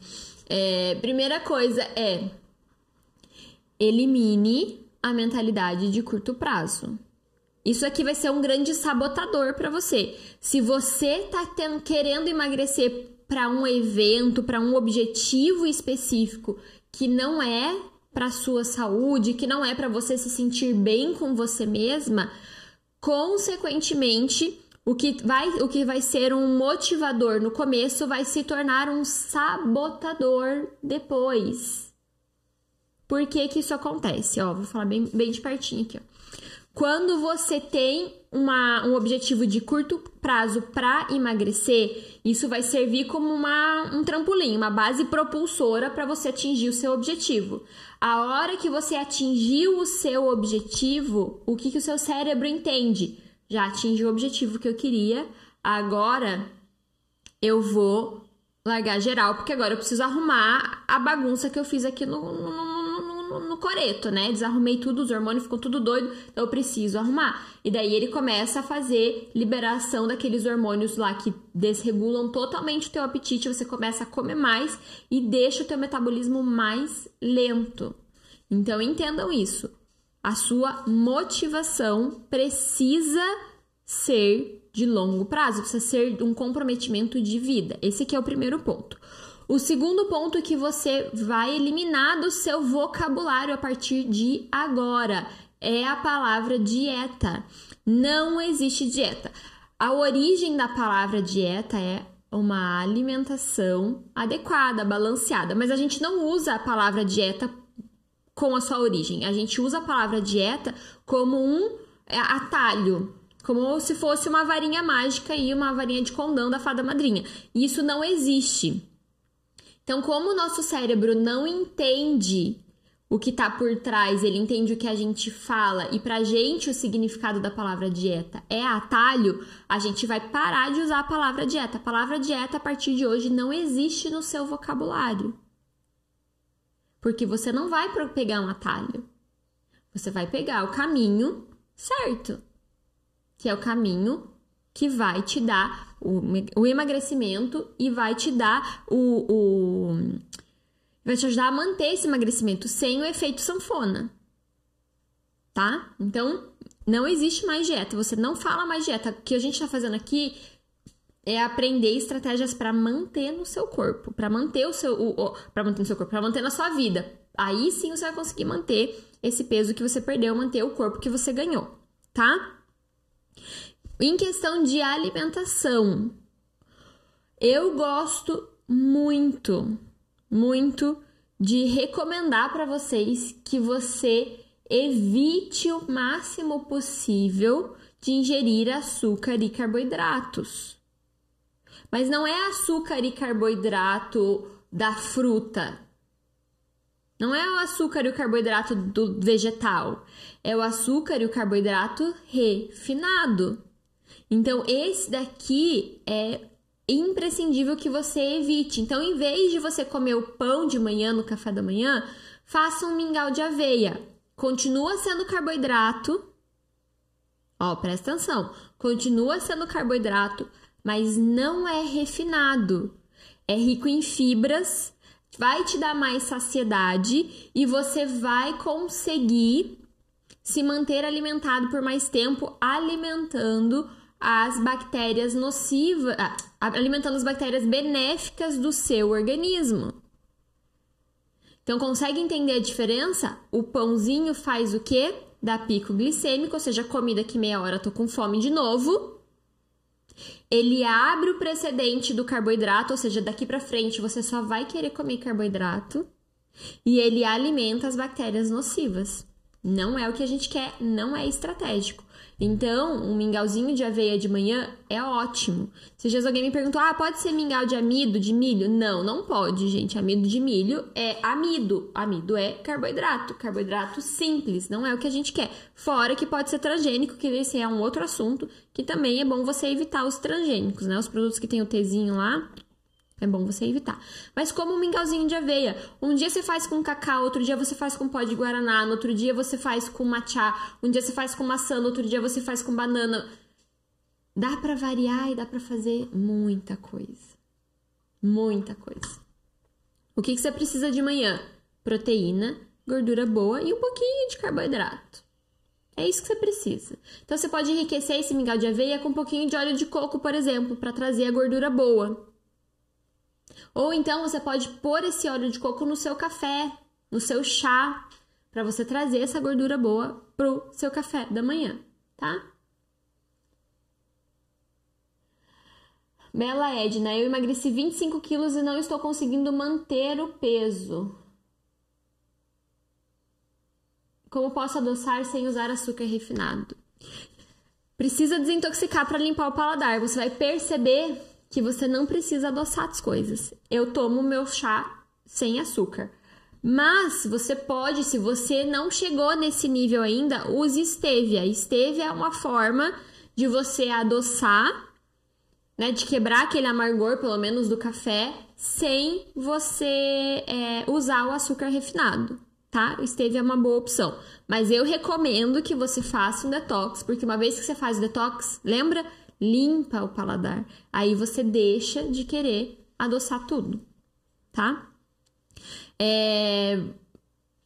É, primeira coisa é elimine a mentalidade de curto prazo. Isso aqui vai ser um grande sabotador para você. Se você tá tendo, querendo emagrecer para um evento, para um objetivo específico que não é para sua saúde, que não é para você se sentir bem com você mesma, consequentemente o que, vai, o que vai ser um motivador no começo vai se tornar um sabotador depois. Por que, que isso acontece? Ó, vou falar bem, bem de pertinho aqui. Ó. Quando você tem uma, um objetivo de curto prazo para emagrecer, isso vai servir como uma, um trampolim, uma base propulsora para você atingir o seu objetivo. A hora que você atingiu o seu objetivo, o que, que o seu cérebro entende? Já atingi o objetivo que eu queria, agora eu vou largar geral, porque agora eu preciso arrumar a bagunça que eu fiz aqui no, no, no, no coreto, né? Desarrumei tudo, os hormônios ficam tudo doido, então eu preciso arrumar. E daí ele começa a fazer liberação daqueles hormônios lá que desregulam totalmente o teu apetite, você começa a comer mais e deixa o teu metabolismo mais lento. Então entendam isso. A sua motivação precisa ser de longo prazo, precisa ser um comprometimento de vida. Esse aqui é o primeiro ponto. O segundo ponto é que você vai eliminar do seu vocabulário a partir de agora é a palavra dieta. Não existe dieta. A origem da palavra dieta é uma alimentação adequada, balanceada, mas a gente não usa a palavra dieta com a sua origem. A gente usa a palavra dieta como um é, atalho, como se fosse uma varinha mágica e uma varinha de condão da fada madrinha. Isso não existe. Então, como o nosso cérebro não entende o que está por trás, ele entende o que a gente fala e pra gente o significado da palavra dieta é atalho, a gente vai parar de usar a palavra dieta. A palavra dieta a partir de hoje não existe no seu vocabulário. Porque você não vai pegar um atalho. Você vai pegar o caminho certo, que é o caminho que vai te dar o, emagrecimento e vai te dar o, o vai te ajudar a manter esse emagrecimento sem o efeito sanfona. Tá? Então, não existe mais dieta. Você não fala mais dieta. O que a gente está fazendo aqui é aprender estratégias para manter no seu corpo, para manter o seu, para manter no seu corpo, para manter na sua vida. Aí sim você vai conseguir manter esse peso que você perdeu, manter o corpo que você ganhou, tá? Em questão de alimentação, eu gosto muito muito de recomendar para vocês que você evite o máximo possível de ingerir açúcar e carboidratos. Mas não é açúcar e carboidrato da fruta. Não é o açúcar e o carboidrato do vegetal. É o açúcar e o carboidrato refinado. Então, esse daqui é imprescindível que você evite. Então, em vez de você comer o pão de manhã no café da manhã, faça um mingau de aveia. Continua sendo carboidrato. Ó, presta atenção. Continua sendo carboidrato, mas não é refinado. É rico em fibras, vai te dar mais saciedade e você vai conseguir se manter alimentado por mais tempo, alimentando as bactérias nocivas, ah, alimentando as bactérias benéficas do seu organismo. Então, consegue entender a diferença? O pãozinho faz o quê? Dá pico glicêmico, ou seja, comida que meia hora tô com fome de novo. Ele abre o precedente do carboidrato, ou seja, daqui para frente você só vai querer comer carboidrato. E ele alimenta as bactérias nocivas. Não é o que a gente quer, não é estratégico. Então, um mingauzinho de aveia de manhã é ótimo. Se já alguém me perguntou: ah, pode ser mingau de amido, de milho? Não, não pode, gente. Amido de milho é amido. Amido é carboidrato. Carboidrato simples, não é o que a gente quer. Fora que pode ser transgênico, que esse é um outro assunto, que também é bom você evitar os transgênicos, né? Os produtos que tem o Tzinho lá, é bom você evitar. Mas como um mingauzinho de aveia. Um dia você faz com cacau, outro dia você faz com pó de guaraná, no outro dia você faz com matcha, um dia você faz com maçã, no outro dia você faz com banana. Dá para variar e dá para fazer muita coisa. Muita coisa. O que, que você precisa de manhã? Proteína, gordura boa e um pouquinho de carboidrato. É isso que você precisa. Então você pode enriquecer esse mingau de aveia com um pouquinho de óleo de coco, por exemplo, para trazer a gordura boa. Ou então você pode pôr esse óleo de coco no seu café, no seu chá, para você trazer essa gordura boa pro seu café da manhã, tá? Bela Edna, eu emagreci 25 quilos e não estou conseguindo manter o peso. Como posso adoçar sem usar açúcar refinado? Precisa desintoxicar para limpar o paladar. Você vai perceber que você não precisa adoçar as coisas. Eu tomo meu chá sem açúcar. Mas você pode, se você não chegou nesse nível ainda, use stevia. Stevia é uma forma de você adoçar, né, de quebrar aquele amargor, pelo menos do café, sem você é, usar o açúcar refinado, tá? Stevia é uma boa opção. Mas eu recomendo que você faça um detox, porque uma vez que você faz o detox, lembra? Limpa o paladar. Aí você deixa de querer adoçar tudo, tá? É...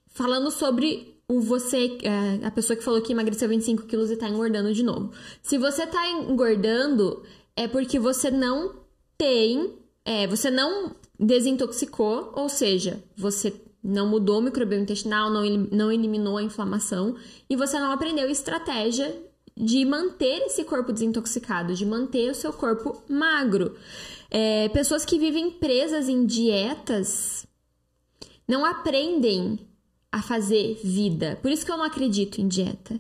Falando sobre o você, é, a pessoa que falou que emagreceu 25 quilos e tá engordando de novo. Se você tá engordando, é porque você não tem, é, você não desintoxicou, ou seja, você não mudou o microbioma intestinal, não, não eliminou a inflamação e você não aprendeu estratégia de manter esse corpo desintoxicado, de manter o seu corpo magro. É, pessoas que vivem presas em dietas não aprendem a fazer vida. Por isso que eu não acredito em dieta.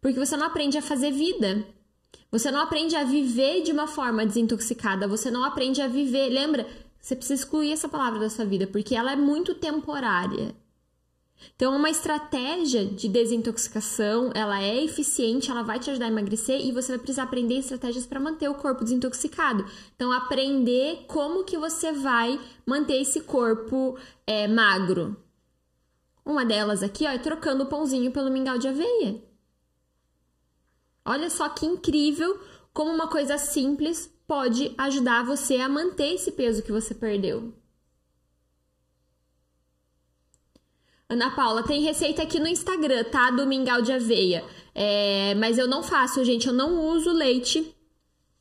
Porque você não aprende a fazer vida. Você não aprende a viver de uma forma desintoxicada. Você não aprende a viver. Lembra? Você precisa excluir essa palavra da sua vida, porque ela é muito temporária. Então, uma estratégia de desintoxicação, ela é eficiente, ela vai te ajudar a emagrecer e você vai precisar aprender estratégias para manter o corpo desintoxicado. Então, aprender como que você vai manter esse corpo é, magro. Uma delas aqui, ó, é trocando o pãozinho pelo mingau de aveia. Olha só que incrível como uma coisa simples pode ajudar você a manter esse peso que você perdeu. Ana Paula, tem receita aqui no Instagram, tá? Do mingau de aveia. É, mas eu não faço, gente. Eu não uso leite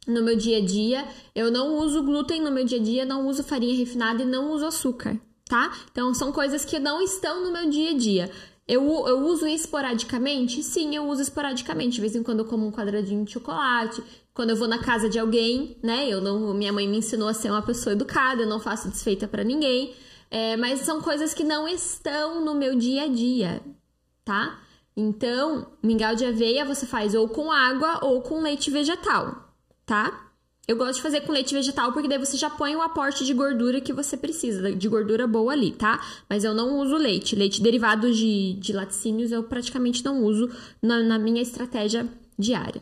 no meu dia a dia. Eu não uso glúten no meu dia a dia. Não uso farinha refinada e não uso açúcar, tá? Então são coisas que não estão no meu dia a dia. Eu, eu uso esporadicamente? Sim, eu uso esporadicamente. De vez em quando eu como um quadradinho de chocolate. Quando eu vou na casa de alguém, né? Eu não, minha mãe me ensinou a ser uma pessoa educada. Eu não faço desfeita para ninguém. É, mas são coisas que não estão no meu dia a dia, tá? Então, mingau de aveia você faz ou com água ou com leite vegetal, tá? Eu gosto de fazer com leite vegetal porque daí você já põe o aporte de gordura que você precisa, de gordura boa ali, tá? Mas eu não uso leite. Leite derivado de, de laticínios eu praticamente não uso na, na minha estratégia diária.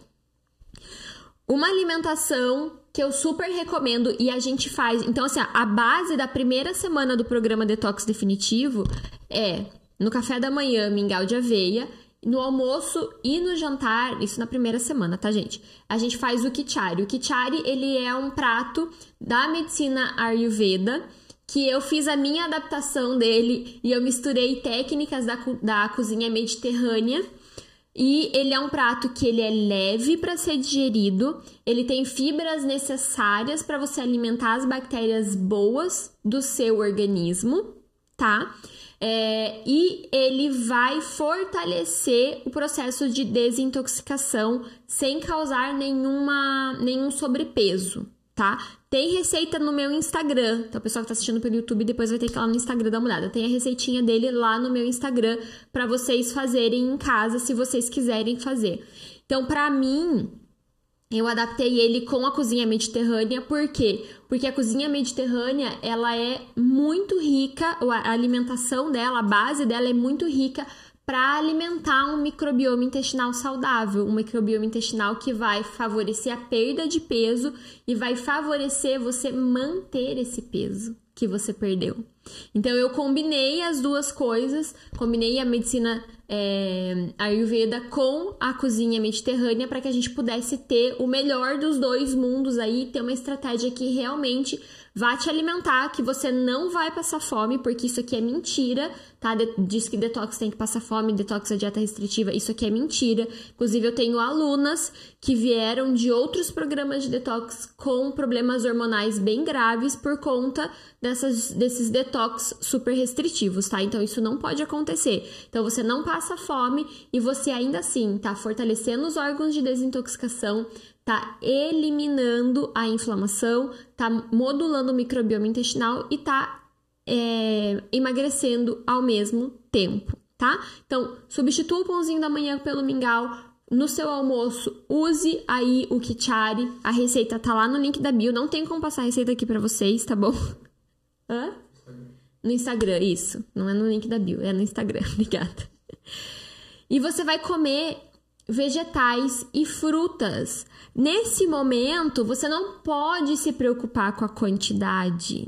Uma alimentação que eu super recomendo e a gente faz. Então, assim, a base da primeira semana do programa Detox Definitivo é no café da manhã, mingau de aveia. No almoço e no jantar, isso na primeira semana, tá, gente? A gente faz o kichari. O kichari, ele é um prato da medicina Ayurveda, que eu fiz a minha adaptação dele e eu misturei técnicas da, da cozinha mediterrânea e ele é um prato que ele é leve para ser digerido, ele tem fibras necessárias para você alimentar as bactérias boas do seu organismo, tá? É, e ele vai fortalecer o processo de desintoxicação sem causar nenhuma, nenhum sobrepeso, tá? Tem receita no meu Instagram. Então, o pessoal que tá assistindo pelo YouTube depois vai ter que ir lá no Instagram dar uma olhada. Tem a receitinha dele lá no meu Instagram para vocês fazerem em casa se vocês quiserem fazer. Então, para mim, eu adaptei ele com a cozinha mediterrânea, por quê? Porque a cozinha mediterrânea, ela é muito rica, a alimentação dela, a base dela é muito rica para alimentar um microbioma intestinal saudável, um microbioma intestinal que vai favorecer a perda de peso e vai favorecer você manter esse peso que você perdeu. Então eu combinei as duas coisas, combinei a medicina é, Ayurveda com a cozinha mediterrânea para que a gente pudesse ter o melhor dos dois mundos aí, ter uma estratégia que realmente vá te alimentar, que você não vai passar fome, porque isso aqui é mentira, tá? De diz que detox tem que passar fome, detox é dieta restritiva, isso aqui é mentira. Inclusive, eu tenho alunas que vieram de outros programas de detox com problemas hormonais bem graves por conta dessas, desses detox super restritivos, tá? Então, isso não pode acontecer. Então, você não passa fome e você ainda assim tá fortalecendo os órgãos de desintoxicação, tá eliminando a inflamação, tá modulando o microbioma intestinal e tá é, emagrecendo ao mesmo tempo, tá? Então, substitua o pãozinho da manhã pelo mingau. No seu almoço, use aí o kichari. A receita tá lá no link da bio. Não tem como passar a receita aqui para vocês, tá bom? Hã? No Instagram, isso. Não é no link da bio, é no Instagram. Obrigada. E você vai comer vegetais e frutas. Nesse momento, você não pode se preocupar com a quantidade.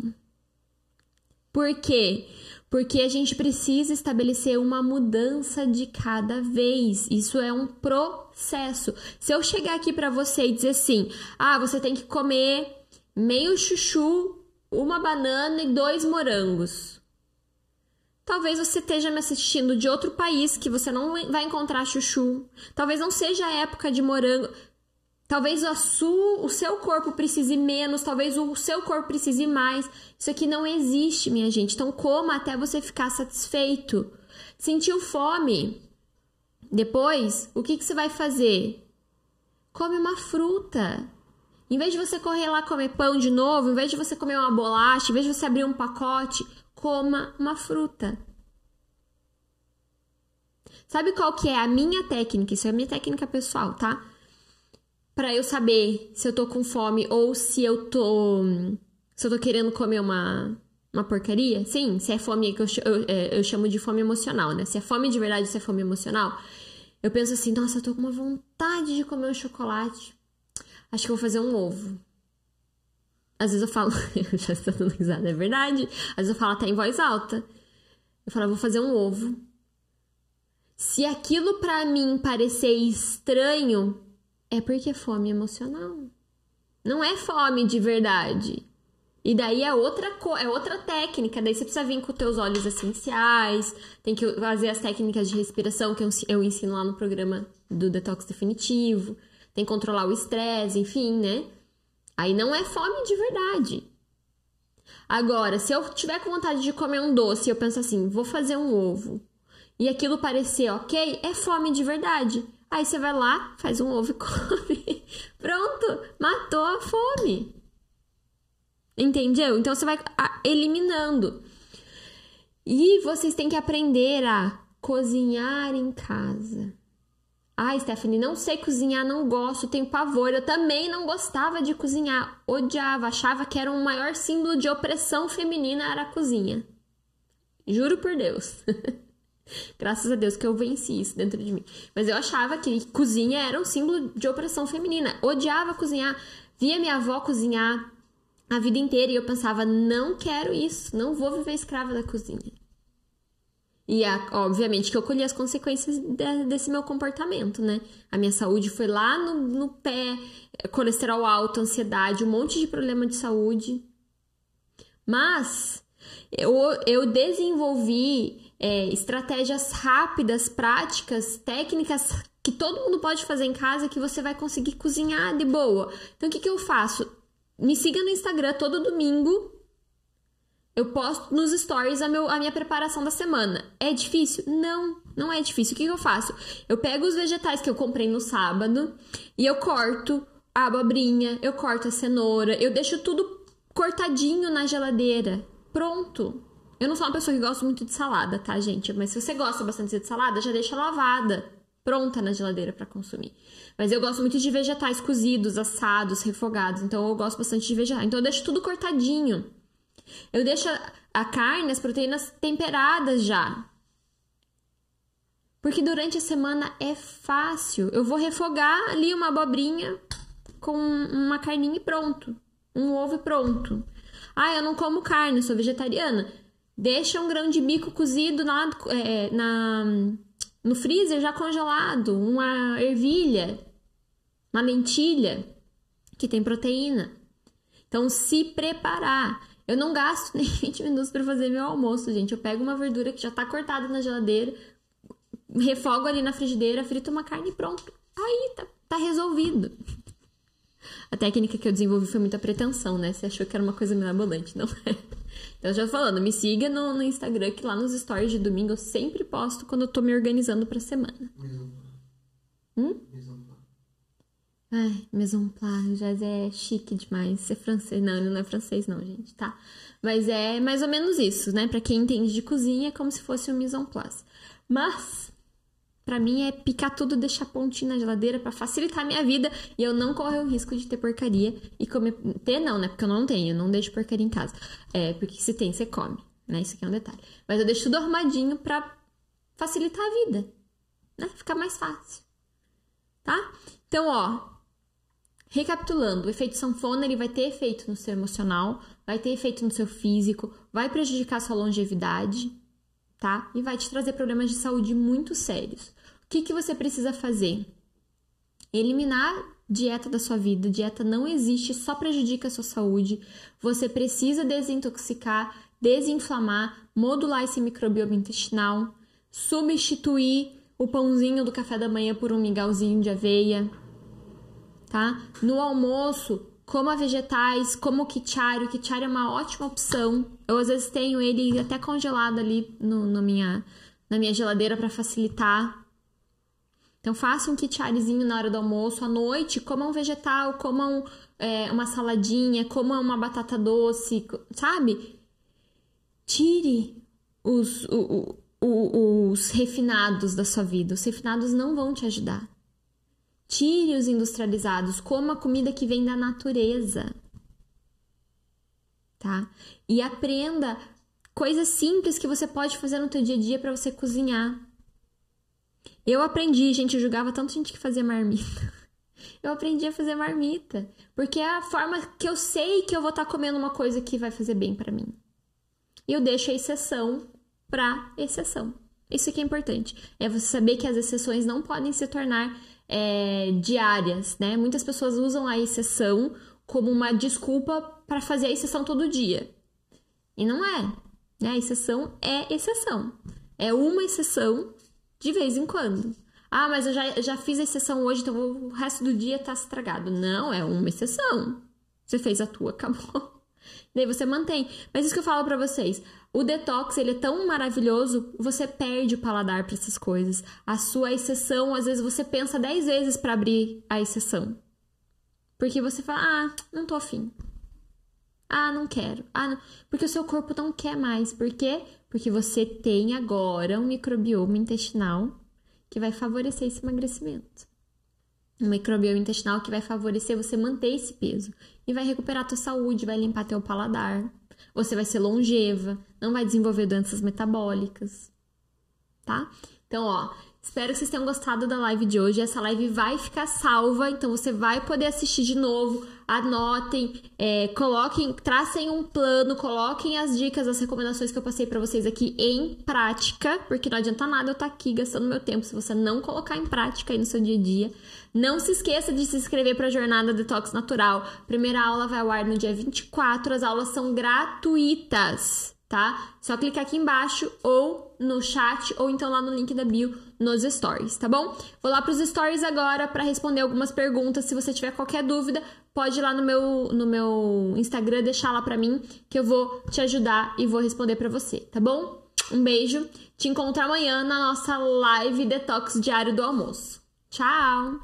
Por quê? Porque a gente precisa estabelecer uma mudança de cada vez. Isso é um processo. Se eu chegar aqui para você e dizer assim: "Ah, você tem que comer meio chuchu, uma banana e dois morangos". Talvez você esteja me assistindo de outro país que você não vai encontrar chuchu. Talvez não seja a época de morango. Talvez a sua, o seu corpo precise menos, talvez o seu corpo precise mais. Isso aqui não existe, minha gente. Então coma até você ficar satisfeito. Sentiu fome? Depois, o que, que você vai fazer? Come uma fruta. Em vez de você correr lá comer pão de novo, em vez de você comer uma bolacha, em vez de você abrir um pacote, coma uma fruta. Sabe qual que é a minha técnica? Isso é a minha técnica pessoal, tá? para eu saber se eu tô com fome ou se eu tô Se eu tô querendo comer uma, uma porcaria? Sim, se é fome que eu, eu, é, eu chamo de fome emocional, né? Se é fome de verdade, se é fome emocional, eu penso assim, nossa, eu tô com uma vontade de comer um chocolate. Acho que eu vou fazer um ovo. Às vezes eu falo, eu já estou dando risada, é verdade. Às vezes eu falo até em voz alta. Eu falo, vou fazer um ovo. Se aquilo para mim parecer estranho, é porque é fome emocional. Não é fome de verdade. E daí é outra, é outra técnica. Daí você precisa vir com teus óleos essenciais, tem que fazer as técnicas de respiração que eu ensino lá no programa do Detox Definitivo, tem que controlar o estresse, enfim, né? Aí não é fome de verdade. Agora, se eu tiver com vontade de comer um doce e eu penso assim, vou fazer um ovo, e aquilo parecer ok, é fome de verdade. Aí você vai lá, faz um ovo e come. Pronto, matou a fome. Entendeu? Então você vai eliminando. E vocês têm que aprender a cozinhar em casa. Ai, Stephanie, não sei cozinhar, não gosto, tenho pavor. Eu também não gostava de cozinhar, odiava, achava que era um maior símbolo de opressão feminina era a cozinha. Juro por Deus. Graças a Deus que eu venci isso dentro de mim. Mas eu achava que cozinha era um símbolo de opressão feminina. Odiava cozinhar, via minha avó cozinhar a vida inteira e eu pensava, não quero isso, não vou viver escrava da cozinha. E obviamente que eu colhi as consequências de, desse meu comportamento, né? A minha saúde foi lá no, no pé, colesterol alto, ansiedade, um monte de problema de saúde. Mas eu, eu desenvolvi é, estratégias rápidas, práticas, técnicas que todo mundo pode fazer em casa que você vai conseguir cozinhar de boa. Então, o que, que eu faço? Me siga no Instagram todo domingo. Eu posto nos stories a, meu, a minha preparação da semana. É difícil? Não, não é difícil. O que, que eu faço? Eu pego os vegetais que eu comprei no sábado e eu corto a abobrinha, eu corto a cenoura, eu deixo tudo cortadinho na geladeira. Pronto. Eu não sou uma pessoa que gosta muito de salada, tá, gente? Mas se você gosta bastante de salada, já deixa lavada, pronta na geladeira para consumir. Mas eu gosto muito de vegetais cozidos, assados, refogados. Então eu gosto bastante de vegetais. Então eu deixo tudo cortadinho. Eu deixo a carne, as proteínas temperadas já. Porque durante a semana é fácil. Eu vou refogar ali uma abobrinha com uma carninha e pronto. Um ovo e pronto. Ah, eu não como carne, sou vegetariana. Deixa um grão de bico cozido na, é, na, no freezer já congelado, uma ervilha, uma lentilha que tem proteína. Então, se preparar. Eu não gasto nem 20 minutos para fazer meu almoço, gente. Eu pego uma verdura que já tá cortada na geladeira, refogo ali na frigideira, frito uma carne e pronto. Aí tá, tá resolvido. A técnica que eu desenvolvi foi muita pretensão, né? Você achou que era uma coisa mirabolante, não é? Então, já falando, me siga no, no, Instagram, que lá nos stories de domingo eu sempre posto quando eu tô me organizando pra semana. Hum? Ai, maison plat, já é chique demais. Ser francês. Não, ele não é francês, não, gente, tá? Mas é mais ou menos isso, né? Pra quem entende de cozinha, é como se fosse um maison place. Mas, para mim é picar tudo, deixar pontinho na geladeira para facilitar a minha vida e eu não correr o risco de ter porcaria e comer. Ter não, né? Porque eu não tenho, eu não deixo porcaria em casa. É, porque se tem, você come, né? Isso aqui é um detalhe. Mas eu deixo tudo arrumadinho pra facilitar a vida, né? Ficar mais fácil. Tá? Então, ó, recapitulando, o efeito sanfona ele vai ter efeito no seu emocional, vai ter efeito no seu físico, vai prejudicar sua longevidade, tá? E vai te trazer problemas de saúde muito sérios. O que, que você precisa fazer? Eliminar dieta da sua vida. Dieta não existe, só prejudica a sua saúde. Você precisa desintoxicar, desinflamar, modular esse microbioma intestinal, substituir o pãozinho do café da manhã por um mingauzinho de aveia, tá? No almoço, coma vegetais, como o kichari. O kichari é uma ótima opção. Eu às vezes tenho ele até congelado ali no, no minha, na minha geladeira para facilitar. Então, faça um kitcharizinho na hora do almoço, à noite, coma um vegetal, coma um, é, uma saladinha, coma uma batata doce, sabe? Tire os, o, o, os refinados da sua vida. Os refinados não vão te ajudar. Tire os industrializados, coma comida que vem da natureza. tá? E aprenda coisas simples que você pode fazer no teu dia a dia para você cozinhar. Eu aprendi, gente, eu julgava tanto gente que fazia marmita. Eu aprendi a fazer marmita, porque é a forma que eu sei que eu vou estar tá comendo uma coisa que vai fazer bem para mim. E eu deixo a exceção para exceção. Isso que é importante. É você saber que as exceções não podem se tornar é, diárias, né? Muitas pessoas usam a exceção como uma desculpa para fazer a exceção todo dia. E não é. Né? A exceção é exceção. É uma exceção de vez em quando. Ah, mas eu já, já fiz a exceção hoje, então o resto do dia tá estragado. Não, é uma exceção. Você fez a tua, acabou. Daí você mantém. Mas isso que eu falo para vocês. O detox, ele é tão maravilhoso, você perde o paladar para essas coisas. A sua exceção, às vezes você pensa 10 vezes para abrir a exceção. Porque você fala: "Ah, não tô afim. Ah, não quero. Ah, não. Porque o seu corpo não quer mais. Por quê? Porque você tem agora um microbioma intestinal que vai favorecer esse emagrecimento. Um microbioma intestinal que vai favorecer você manter esse peso e vai recuperar a tua saúde, vai limpar teu paladar. Você vai ser longeva, não vai desenvolver doenças metabólicas, tá? Então, ó, Espero que vocês tenham gostado da live de hoje. Essa live vai ficar salva, então você vai poder assistir de novo. Anotem, é, coloquem, tracem um plano, coloquem as dicas, as recomendações que eu passei para vocês aqui em prática, porque não adianta nada eu estar tá aqui gastando meu tempo se você não colocar em prática aí no seu dia a dia. Não se esqueça de se inscrever para a Jornada Detox Natural. Primeira aula vai ao ar no dia 24, as aulas são gratuitas tá? Só clicar aqui embaixo ou no chat ou então lá no link da bio nos stories, tá bom? Vou lá para os stories agora para responder algumas perguntas. Se você tiver qualquer dúvida, pode ir lá no meu no meu Instagram deixar lá para mim que eu vou te ajudar e vou responder para você, tá bom? Um beijo. Te encontro amanhã na nossa live detox diário do almoço. Tchau.